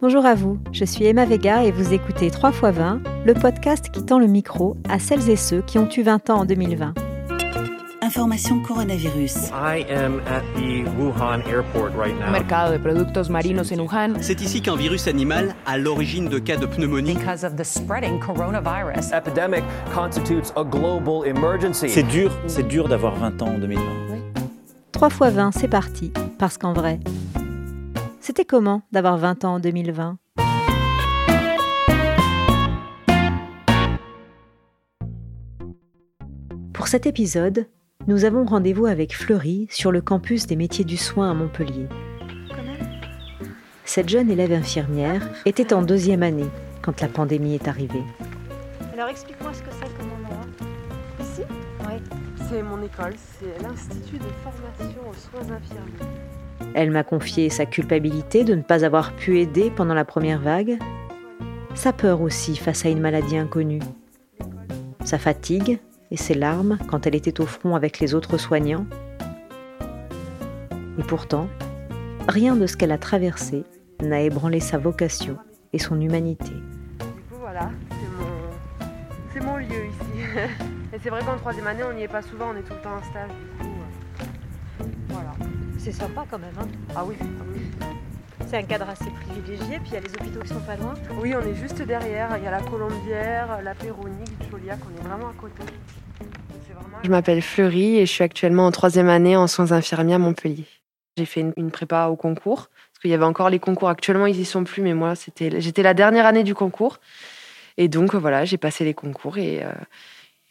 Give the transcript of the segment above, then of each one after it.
Bonjour à vous, je suis Emma Vega et vous écoutez 3 x 20, le podcast qui tend le micro à celles et ceux qui ont eu 20 ans en 2020. Information coronavirus. I am at the Wuhan airport right now. Mercado de productos marinos en Wuhan. C'est ici qu'un virus animal a l'origine de cas de pneumonie. Because of the spreading coronavirus. Epidemic constitutes a global emergency. C'est dur, c'est dur d'avoir 20 ans en 2020. 3 x 20, c'est parti, parce qu'en vrai, c'était comment d'avoir 20 ans en 2020 Pour cet épisode, nous avons rendez-vous avec Fleury sur le campus des métiers du soin à Montpellier. Cette jeune élève infirmière était en deuxième année quand la pandémie est arrivée. Alors explique-moi ce que c'est comme endroit. Ici? Oui. C'est mon école, c'est l'Institut de formation aux soins infirmiers. Elle m'a confié sa culpabilité de ne pas avoir pu aider pendant la première vague, sa peur aussi face à une maladie inconnue, sa fatigue et ses larmes quand elle était au front avec les autres soignants. Et pourtant, rien de ce qu'elle a traversé n'a ébranlé sa vocation et son humanité. Du coup, voilà, c'est mon, mon lieu ici. et c'est vrai qu'en troisième année, on n'y est pas souvent, on est tout le temps en stage. C'est sympa quand même. Hein Ah oui. C'est un cadre assez privilégié, puis il y a les hôpitaux qui sont pas loin. Oui, on est juste derrière. Il y a la Colombière, la Péronique, Chauliac, on est vraiment à côté. Vraiment... Je m'appelle Fleury et je suis actuellement en troisième année en soins infirmiers à Montpellier. J'ai fait une, une, prépa au concours, parce qu'il y avait encore les concours. Actuellement, ils y sont plus, mais moi, c'était, j'étais la dernière année du concours. Et donc, voilà, j'ai passé les concours et euh,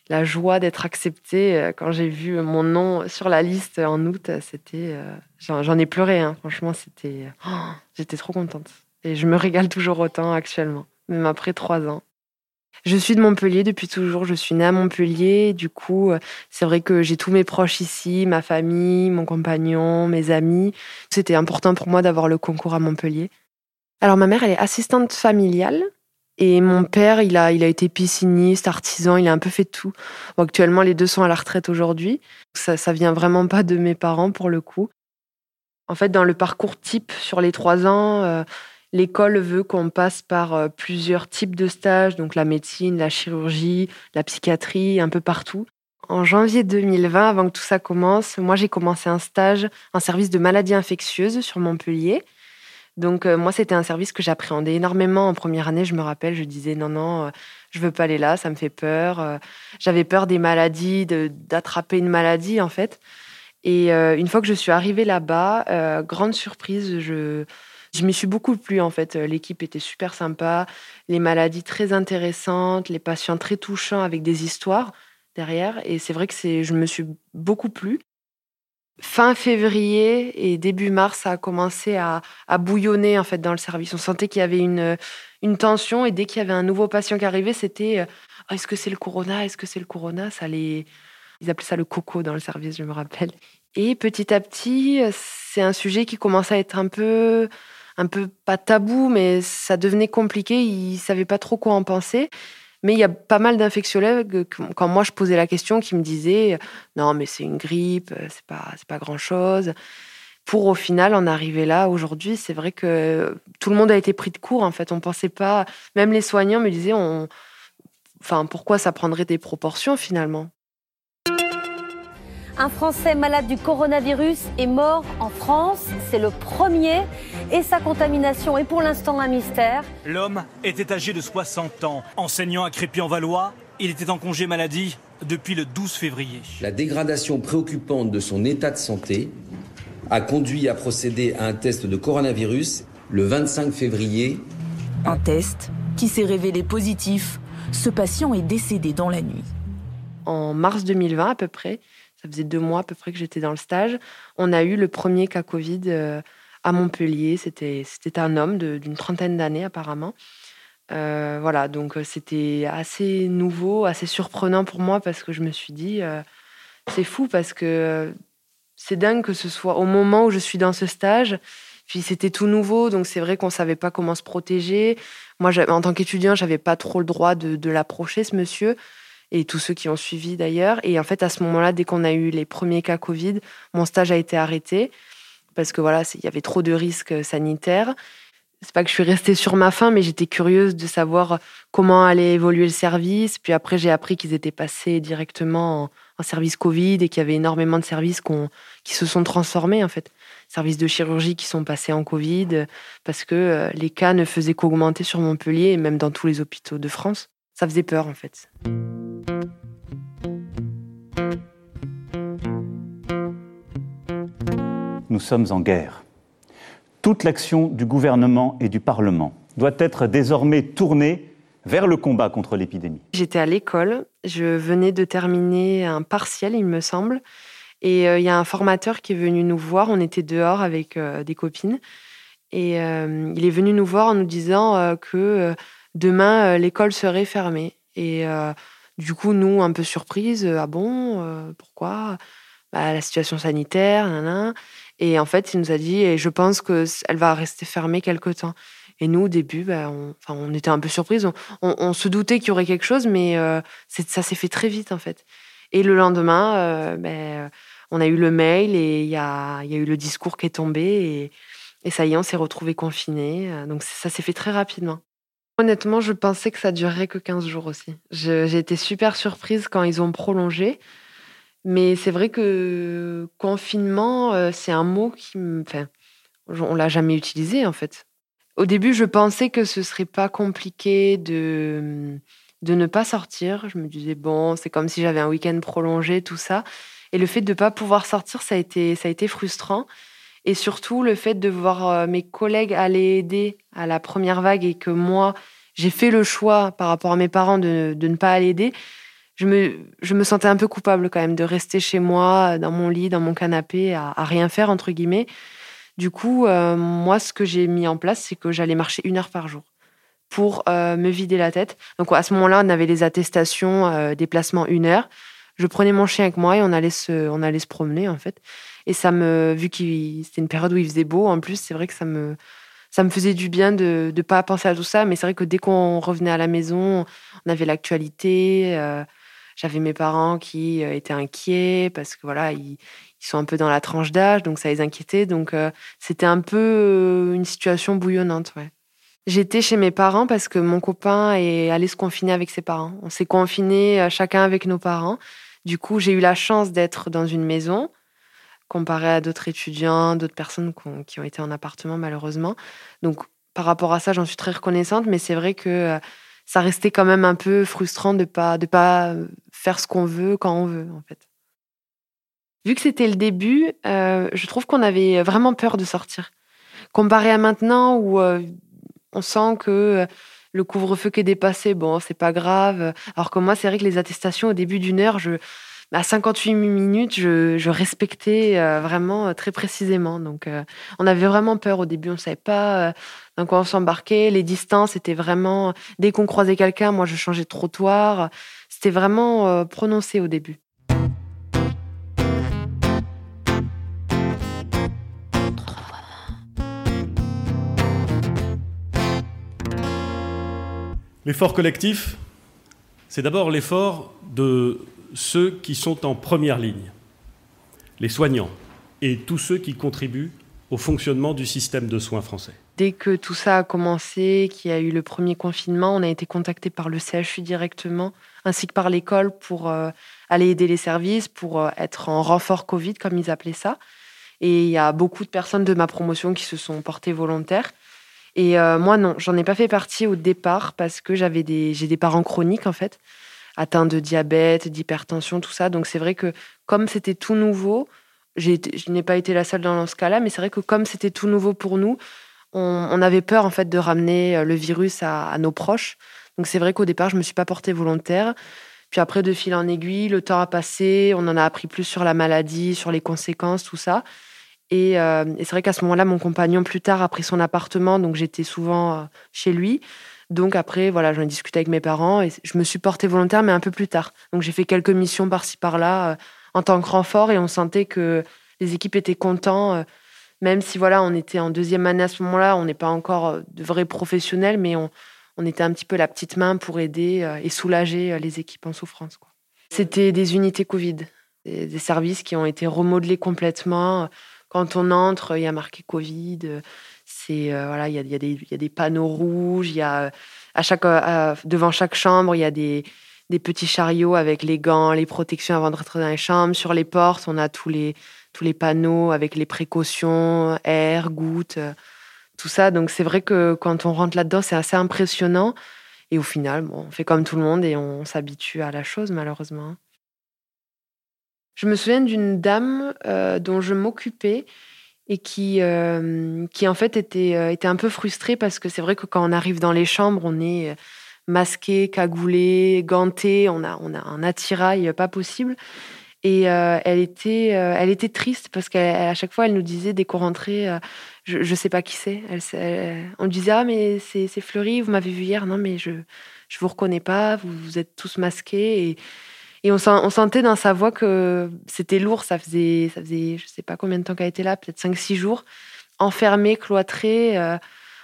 la joie d'être acceptée euh, quand j'ai vu mon nom sur la liste en août, c'était, euh, j'en, j'en ai pleuré. Hein. Franchement, c'était, oh, j'étais trop contente. Et je me régale toujours autant actuellement, même après trois ans. Je suis de Montpellier depuis toujours. Je suis née à Montpellier. Du coup, c'est vrai que j'ai tous mes proches ici, ma famille, mon compagnon, mes amis. C'était important pour moi d'avoir le concours à Montpellier. Alors, ma mère, elle est assistante familiale. Et mon père, il a, il a été pisciniste, artisan, il a un peu fait tout. Actuellement, les deux sont à la retraite aujourd'hui. Ça, ça vient vraiment pas de mes parents pour le coup. En fait, dans le parcours type sur les trois ans, euh, l'école veut qu'on passe par euh, plusieurs types de stages, donc la médecine, la chirurgie, la psychiatrie, un peu partout. En janvier 2020, avant que tout ça commence, moi j'ai commencé un stage en service de maladies infectieuses sur Montpellier. Donc euh, moi c'était un service que j'appréhendais énormément en première année. Je me rappelle, je disais non non, euh, je veux pas aller là, ça me fait peur. Euh, J'avais peur des maladies, d'attraper une maladie en fait. Et euh, une fois que je suis arrivée là-bas, grande surprise, je je m'y suis beaucoup plu en fait. L'équipe était super sympa, les maladies très intéressantes, les patients très touchants avec des histoires derrière. Et c'est vrai que c'est, je me suis beaucoup plu. Fin février et début mars, ça a commencé à, bouillonner en fait dans le service. On sentait qu'il y avait une, tension et dès qu'il y avait un nouveau patient qui arrivait, c'était oh, est-ce que c'est le corona? Est-ce que c'est le corona? Ça les, ils appelaient ça le coco dans le service, je me rappelle. Et petit à petit, c'est un sujet qui commence à être un peu un peu pas tabou, mais ça devenait compliqué. Ils ne savaient pas trop quoi en penser. Mais il y a pas mal d'infectiologues, quand moi je posais la question, qui me disaient Non, mais c'est une grippe, c'est pas, pas grand chose. Pour au final en arriver là aujourd'hui, c'est vrai que tout le monde a été pris de court en fait. On pensait pas, même les soignants me disaient on, Enfin, pourquoi ça prendrait des proportions finalement? Un Français malade du coronavirus est mort en France. C'est le premier et sa contamination est pour l'instant un mystère. L'homme était âgé de 60 ans. Enseignant à Crépy-en-Valois, il était en congé maladie depuis le 12 février. La dégradation préoccupante de son état de santé a conduit à procéder à un test de coronavirus le 25 février. Un test qui s'est révélé positif. Ce patient est décédé dans la nuit. En mars 2020 à peu près, ça faisait deux mois à peu près que j'étais dans le stage, on a eu le premier cas Covid euh, à Montpellier. C'était, un homme d'une trentaine d'années apparemment. Euh, voilà, donc c'était assez nouveau, assez surprenant pour moi parce que je me suis dit, euh, c'est fou parce que c'est dingue que ce soit au moment où je suis dans ce stage. Puis c'était tout nouveau, donc c'est vrai qu'on savait pas comment se protéger. Moi, en tant qu'étudiant, j'avais pas trop le droit de l'approcher, ce monsieur et tous ceux qui ont suivi d'ailleurs. Et en fait, à ce moment-là, dès qu'on a eu les premiers cas Covid, mon stage a été arrêté parce que voilà, il y avait trop de risques sanitaires. c'est pas que je suis restée sur ma faim, mais j'étais curieuse de savoir comment allait évoluer le service. Puis après, j'ai appris qu'ils étaient passés directement en, service Covid et qu'il y avait énormément de services qui se sont transformés en fait. Services de chirurgie qui sont passés en Covid parce que euh, les cas ne faisaient qu'augmenter sur Montpellier et même dans tous les hôpitaux de France. Ça faisait peur en fait. Nous sommes en guerre toute l'action du gouvernement et du Parlement doit être désormais tournée vers le combat contre l'épidémie. J'étais à l'école, je venais de terminer un partiel, il me semble, et euh, il y a un formateur qui est venu nous voir, on était dehors avec euh, des copines, et euh, il est venu nous voir en nous disant que demain, l'école serait fermée. Et du coup, nous, un peu surprises, ah bon, pourquoi? Bah, La situation sanitaire, nan, et en fait, il nous a dit, et je pense qu'elle va rester fermée quelque temps. Et nous, au début, bah, on, on était un peu surprises. On, se doutait qu'il y aurait quelque chose, mais euh, ça s'est fait très vite, en fait. Et le lendemain, euh, ben, on a eu le mail et il y a, y a, eu le discours qui est tombé. Et, et ça y est, on s'est retrouvés confinés. Donc ça s'est fait très rapidement. Honnêtement, je pensais que ça durerait que 15 jours aussi. J'ai été super surprise quand ils ont prolongé. Mais c'est vrai que confinement, euh, c'est un mot qui me. Enfin, on l'a jamais utilisé en fait. Au début, je pensais que ce serait pas compliqué de, de ne pas sortir. Je me disais, bon, c'est comme si j'avais un week-end prolongé, tout ça. Et le fait de ne pas pouvoir sortir, ça a été, ça a été frustrant. Et surtout, le fait de voir euh, mes collègues aller aider à la première vague et que moi, j'ai fait le choix par rapport à mes parents de, de ne pas aller aider, je me, je me sentais un peu coupable quand même de rester chez moi, dans mon lit, dans mon canapé, à, rien faire, entre guillemets. Du coup, euh, moi, ce que j'ai mis en place, c'est que j'allais marcher une heure par jour pour euh, me vider la tête. Donc à ce moment-là, on avait les attestations déplacement une heure. Je prenais mon chien avec moi et on allait se, on allait se promener en fait. Et ça me, vu que c'était une période où il faisait beau, en plus, c'est vrai que ça me, ça me faisait du bien de ne pas penser à tout ça. Mais c'est vrai que dès qu'on revenait à la maison, on avait l'actualité. J'avais mes parents qui euh, étaient inquiets parce que voilà, ils, sont un peu dans la tranche d'âge, donc ça les inquiétait. Donc euh, c'était un peu euh, une situation bouillonnante. Ouais. J'étais chez mes parents parce que mon copain est allé se confiner avec ses parents. On s'est confinés chacun avec nos parents. Du coup, j'ai eu la chance d'être dans une maison, comparé à d'autres étudiants, d'autres personnes qui ont été en appartement malheureusement. Donc par rapport à ça, j'en suis très reconnaissante, mais c'est vrai que ça restait quand même un peu frustrant de pas de pas faire ce qu'on veut quand on veut en fait. Vu que c'était le début, euh, je trouve qu'on avait vraiment peur de sortir. Comparé à maintenant où euh, on sent que euh, le couvre-feu qui est dépassé, bon, c'est pas grave. Alors que moi, c'est vrai que les attestations au début d'une heure, je, à 58 minutes, je, respectais vraiment très précisément. Donc, on avait vraiment peur au début. On savait pas dans quoi on s'embarquait. Les distances étaient vraiment. Dès qu'on croisait quelqu'un, moi, je changeais de trottoir. C'était vraiment euh, prononcé au début. L'effort collectif, c'est d'abord l'effort de ceux qui sont en première ligne, les soignants et tous ceux qui contribuent au fonctionnement du système de soins français. Dès que tout ça a commencé, qu'il y a eu le premier confinement, on a été contacté par le CHU directement, ainsi que par l'école pour euh, aller aider les services, pour euh, être en renfort Covid, comme ils appelaient ça. Et il y a beaucoup de personnes de ma promotion qui se sont portées volontaires. Et euh, moi, non, j'en ai pas fait partie au départ parce que j'avais des, j'ai des parents chroniques en fait, atteints de diabète, d'hypertension, tout ça. Donc c'est vrai que comme c'était tout nouveau, je n'ai pas été la seule dans ce cas-là, mais c'est vrai que comme c'était tout nouveau pour nous, on, avait peur en fait de ramener euh, le virus à, nos proches. Donc c'est vrai qu'au départ, je me suis pas portée volontaire. Puis après, de fil en aiguille, le temps a passé, on en a appris plus sur la maladie, sur les conséquences, tout ça. Et, euh, c'est vrai qu'à ce moment-là, mon compagnon plus tard a pris son appartement, donc j'étais souvent euh, chez lui. Donc après, voilà, j'en ai discuté avec mes parents et je me suis portée volontaire, mais un peu plus tard. Donc j'ai fait quelques missions par-ci par-là en tant que renfort et on sentait que les équipes étaient contents même si voilà, on était en deuxième année à ce moment-là, on n'est pas encore euh, de vrais professionnels, mais on, était un petit peu la petite main pour aider euh, et soulager euh, les équipes en souffrance. C'était des unités Covid, des, services qui ont été remodelés complètement. Quand on entre, il y a marqué Covid. Il y a, des panneaux rouges, il y a à chaque devant chaque chambre, il y a des petits chariots avec les gants, les protections avant de rentrer dans les chambres. Sur les portes, on a tous les, panneaux avec les précautions, air, gouttes, euh, tout ça. Donc c'est vrai que quand on rentre là-dedans, c'est assez impressionnant. Et au final, bon, on fait comme tout le monde et on s'habitue à la chose, malheureusement. Je me souviens d'une dame euh, dont je m'occupais et qui, euh, qui en fait était, était un peu frustrée parce que c'est vrai que quand on arrive dans les chambres, on est masqué, cagoulé, ganté, on a, on a un attirail pas possible. Et euh, elle, était, euh, elle était triste parce qu'à chaque fois, elle nous disait dès qu'on rentrait, euh, je ne sais pas qui c'est. on disait Ah, mais c'est Fleury, vous m'avez vu hier. Non, mais je ne vous reconnais pas, vous, êtes tous masqués. Et on, sentait dans sa voix que c'était lourd. Ça faisait, ça faisait, je sais pas combien de temps qu'elle était là, peut-être 5-6 jours, enfermée, cloîtrée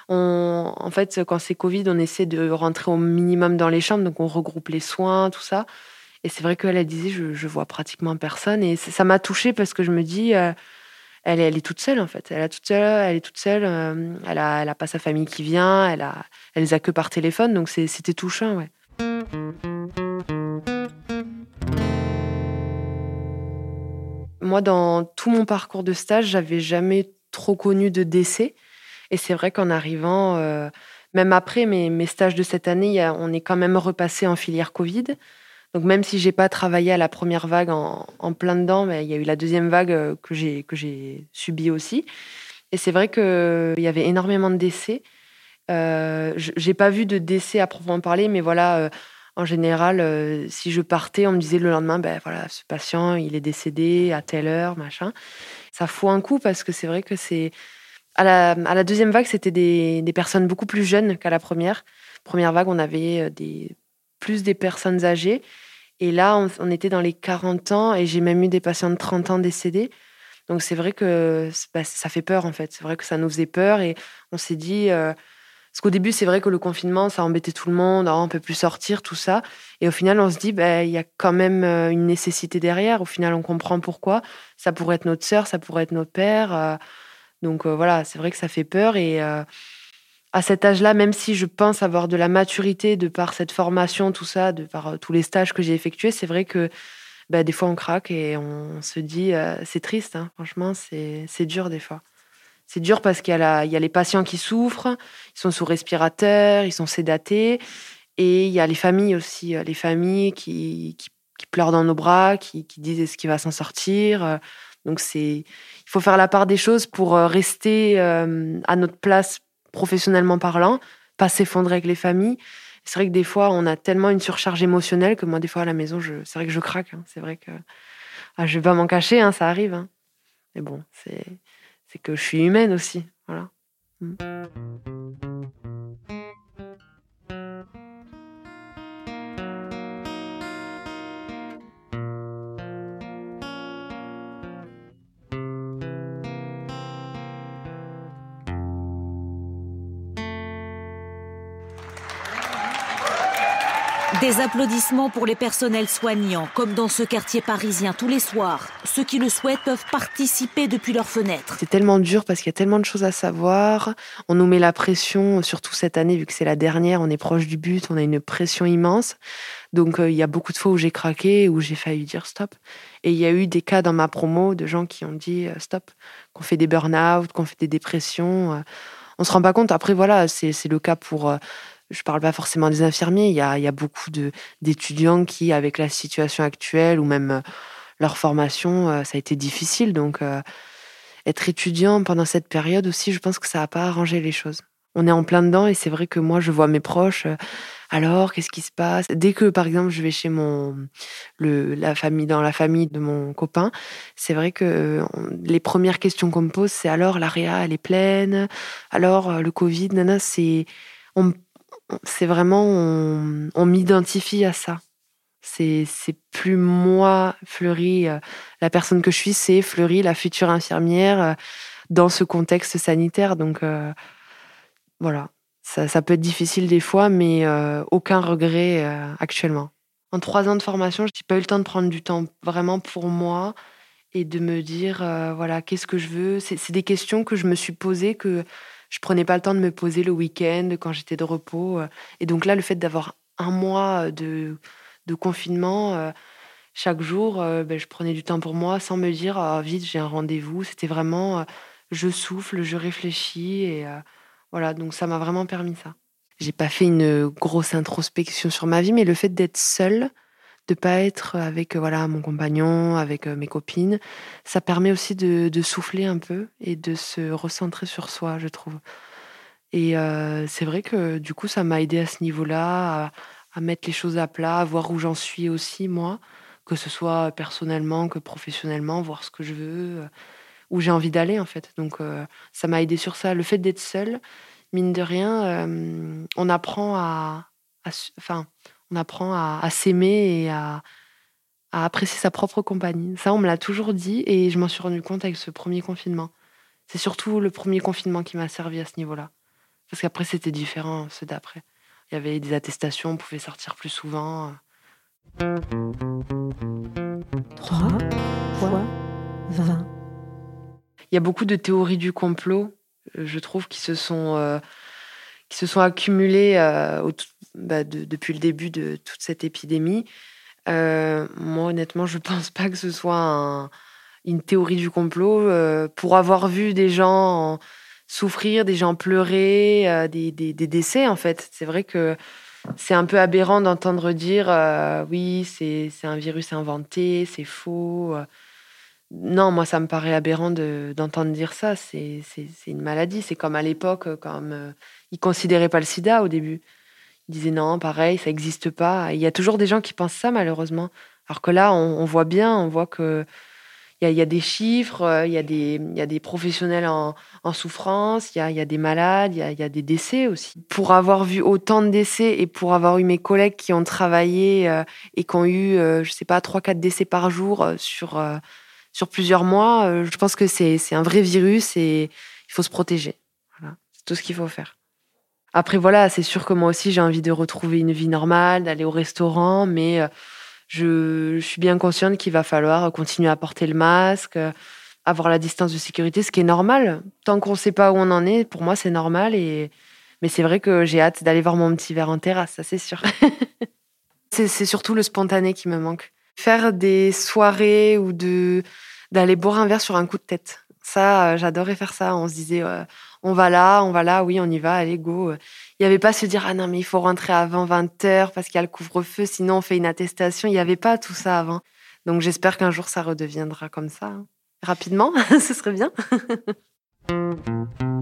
en fait, quand c'est Covid, on essaie de rentrer au minimum dans les chambres, donc on regroupe les soins, tout ça. Et c'est vrai qu'elle a disait, je, je vois pratiquement personne. Et ça m'a touchée parce que je me dis, euh, elle, est toute seule en fait. Elle, est toute seule, elle est toute seule. Euh, elle, a, elle a pas sa famille qui vient. Elle a, les a que par téléphone. Donc c'était touchant, ouais. Moi, dans tout mon parcours de stage, j'avais jamais trop connu de décès. Et c'est vrai qu'en arrivant, euh, même après mes, stages de cette année, on est quand même repassé en filière Covid. Donc même si j'ai pas travaillé à la première vague en, plein dedans, mais il y a eu la deuxième vague euh, que j'ai que j'ai subie aussi. Et c'est vrai qu'il y avait énormément de décès. Euh, j'ai pas vu de décès à proprement parler, mais voilà, euh, en général, si je partais, on me disait le lendemain, ben voilà, ce patient, il est décédé à telle heure, machin. Ça fout un coup parce que c'est vrai que c'est à la, deuxième vague, c'était des, personnes beaucoup plus jeunes qu'à la première. Première vague, on avait euh, plus des personnes âgées. Et là, on, était dans les 40 ans et j'ai même eu des patients de 30 ans décédés. Donc c'est vrai que bah, ça fait peur en fait. C'est vrai que ça nous faisait peur et on s'est dit. Euh, parce qu'au début, c'est vrai que le confinement, ça embêtait tout le monde, on on peut plus sortir, tout ça. Et au final, on se dit, bah, il y a quand même euh, une nécessité derrière. Au final, on comprend pourquoi. Ça pourrait être notre sœur, ça pourrait être notre père. Donc euh, voilà, c'est vrai que ça fait peur et euh, à cet âge-là, même si je pense avoir de la maturité de par cette formation, tout ça, de par euh, tous les stages que j'ai effectués, c'est vrai que bah, des fois on craque et on se dit c'est triste, hein. franchement, c'est dur des fois. C'est dur parce qu'il y, a les patients qui souffrent, ils sont sous respirateur, ils sont sédatés, et il y a les familles aussi, les familles qui, pleurent dans nos bras, qui, disent est-ce qu'il va s'en sortir. Donc c'est faut faire la part des choses pour euh, rester euh, à notre place professionnellement parlant, pas s'effondrer avec les familles. C'est vrai que des fois, on a tellement une surcharge émotionnelle que moi, des fois, à la maison, c'est vrai que je craque. Hein. C'est vrai que ah, je vais pas m'en cacher, hein, ça arrive. Hein. Mais bon, c'est que je suis humaine aussi. Mm. Des applaudissements pour les personnels soignants, comme dans ce quartier parisien tous les soirs. Ceux qui le souhaitent peuvent participer depuis leurs fenêtres. C'est tellement dur parce qu'il y a tellement de choses à savoir. On nous met la pression, surtout cette année, vu que c'est la dernière, on est proche du but, on a une pression immense. Donc euh, il y a beaucoup de fois où j'ai craqué, où j'ai failli dire stop. Et il y a eu des cas dans ma promo de gens qui ont dit euh, stop, qu'on fait des burn-out, qu'on fait des dépressions. Euh. on se rend pas compte. Après voilà, c'est le cas pour je ne parle pas forcément des infirmiers, il y a, beaucoup d'étudiants qui, avec la situation actuelle ou même euh, leur formation, euh, ça a été difficile. Donc, euh, être étudiant pendant cette période aussi, je pense que ça n'a pas arrangé les choses. On est en plein dedans et c'est vrai que moi, je vois mes proches. alors, qu'est-ce qui se passe? Dès que, par exemple, je vais chez mon la famille dans la famille de mon copain, c'est vrai que les premières questions qu'on me pose, c'est alors l'AREA, elle est pleine? Alors le Covid, nana, c'est c'est vraiment, on, m'identifie à ça. C'est, plus moi, Fleury, euh, la personne que je suis, c'est Fleury, la future infirmière, euh, dans ce contexte sanitaire. Donc euh, voilà, ça, peut être difficile des fois, mais aucun regret actuellement. En trois ans de formation, je n'ai pas eu le temps de prendre du temps vraiment pour moi et de me dire, voilà, qu'est-ce que je veux? C'est, des questions que je me suis posées, que je prenais pas le temps de me poser le week-end quand j'étais de repos. Et donc là, le fait d'avoir un mois de, de confinement, chaque jour, ben, je prenais du temps pour moi sans me dire ah, vite, j'ai un rendez-vous. C'était vraiment je souffle, je réfléchis et voilà. Donc ça m'a vraiment permis ça. J'ai pas fait une grosse introspection sur ma vie, mais le fait d'être seule, de pas être avec voilà mon compagnon, avec mes copines, ça permet aussi de, souffler un peu et de se recentrer sur soi, je trouve. Et c'est vrai que du coup, ça m'a aidé à ce niveau-là, à, mettre les choses à plat, à voir où j'en suis aussi moi, que ce soit personnellement que professionnellement, voir ce que je veux, où j'ai envie d'aller en fait. Donc ça m'a aidé sur ça. Le fait d'être seule, mine de rien, euh, on apprend à, enfin, on apprend à, s'aimer et à, apprécier sa propre compagnie. Ça, on me l'a toujours dit et je m'en suis rendu compte avec ce premier confinement. C'est surtout le premier confinement qui m'a servi à ce niveau-là. Parce qu'après, c'était différent, ceux d'après. Il y avait des attestations, on pouvait sortir plus souvent. 3 fois 20. Il y a beaucoup de théories du complot je trouve, qui se sont, euh, se sont accumulés euh, bah, depuis le début de toute cette épidémie. Euh, moi, honnêtement, je ne pense pas que ce soit une théorie du complot. pour avoir vu des gens souffrir, des gens pleurer, des, des, décès, en fait, c'est vrai que c'est un peu aberrant d'entendre dire oui, c'est un virus inventé, c'est faux. Non, moi, ça me paraît aberrant d'entendre dire ça. C'est une maladie. C'est comme à l'époque, comme euh, ils considéraient pas le sida au début. Ils disaient non, pareil, ça n'existe pas. il y a toujours des gens qui pensent ça, malheureusement. Alors que là, on, voit bien, on voit que il y, a des chiffres, euh, il y, a des, professionnels en, souffrance, il y a, des malades, il y a, des décès aussi. Pour avoir vu autant de décès et pour avoir eu mes collègues qui ont travaillé euh, et qui ont eu, je sais pas, 3-4 décès par jour sur sur plusieurs mois, euh, je pense que c'est un vrai virus et il faut se protéger. Voilà, c'est tout ce qu'il faut faire. Après, voilà, c'est sûr que moi aussi, j'ai envie de retrouver une vie normale, d'aller au restaurant, mais euh, je, suis bien consciente qu'il va falloir continuer à porter le masque, avoir la distance de sécurité, ce qui est normal. Tant qu'on ne sait pas où on en est, pour moi, c'est normal. Et... Mais c'est vrai que j'ai hâte d'aller voir mon petit verre en terrasse, ça c'est sûr. c'est surtout le spontané qui me manque faire des soirées ou de d'aller boire un verre sur un coup de tête. Ça, euh, j'adorais faire ça. On se disait, euh, on va là, on va là, oui, on y va, allez, go. Il n'y avait pas se dire, ah non, mais il faut rentrer avant 20 heures parce qu'il y a le couvre-feu, sinon on fait une attestation. Il n'y avait pas tout ça avant. Donc j'espère qu'un jour ça redeviendra comme ça. Rapidement, ce serait bien.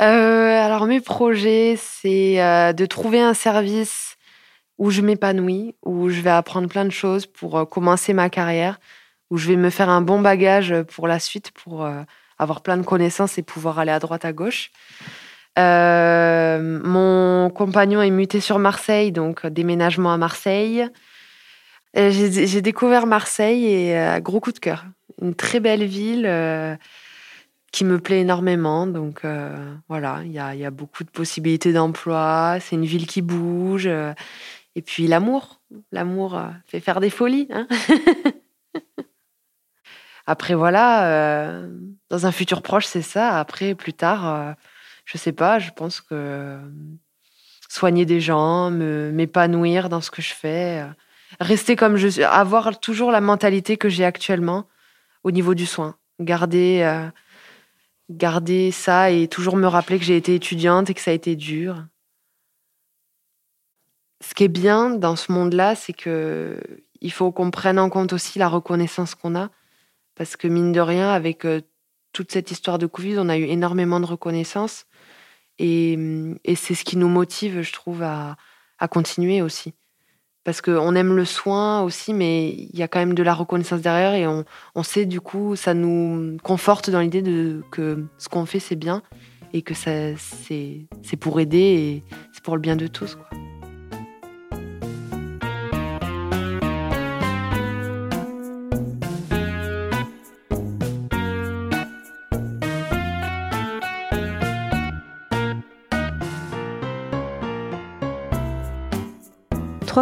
Euh, alors mes projets, c'est euh, de trouver un service où je m'épanouis, où je vais apprendre plein de choses pour euh, commencer ma carrière, où je vais me faire un bon bagage pour la suite, pour avoir plein de connaissances et pouvoir aller à droite à gauche. mon compagnon est muté sur Marseille, donc déménagement à Marseille. J'ai découvert Marseille et gros coup de cœur. Une très belle ville qui me plaît énormément. Donc euh, voilà, il y a, beaucoup de possibilités d'emploi. C'est une ville qui bouge. Euh, et puis l'amour, l'amour euh, fait faire des folies. Hein. Après voilà, dans un futur proche, c'est ça. Après, plus tard, je sais pas. Je pense que soigner des gens, m'épanouir dans ce que je fais, rester comme je suis, avoir toujours la mentalité que j'ai actuellement au niveau du soin, garder garder ça et toujours me rappeler que j'ai été étudiante et que ça a été dur. Ce qui est bien dans ce monde-là, c'est que il faut qu'on prenne en compte aussi la reconnaissance qu'on a, parce que mine de rien, avec euh, toute cette histoire de Covid, on a eu énormément de reconnaissance et, c'est ce qui nous motive, je trouve, à continuer aussi parce qu'on aime le soin aussi, mais il y a quand même de la reconnaissance derrière et on, sait du coup, ça nous conforte dans l'idée que ce qu'on fait c'est bien et que c'est pour aider et c'est pour le bien de tous.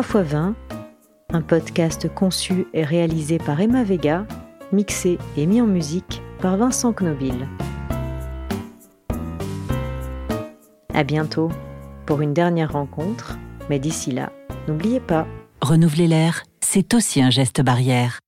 X 20, un podcast conçu et réalisé par Emma Vega mixé et mis en musique par Vincent Knobil. À bientôt pour une dernière rencontre, mais d'ici là, n'oubliez pas. Renouveler l'air, c'est aussi un geste barrière.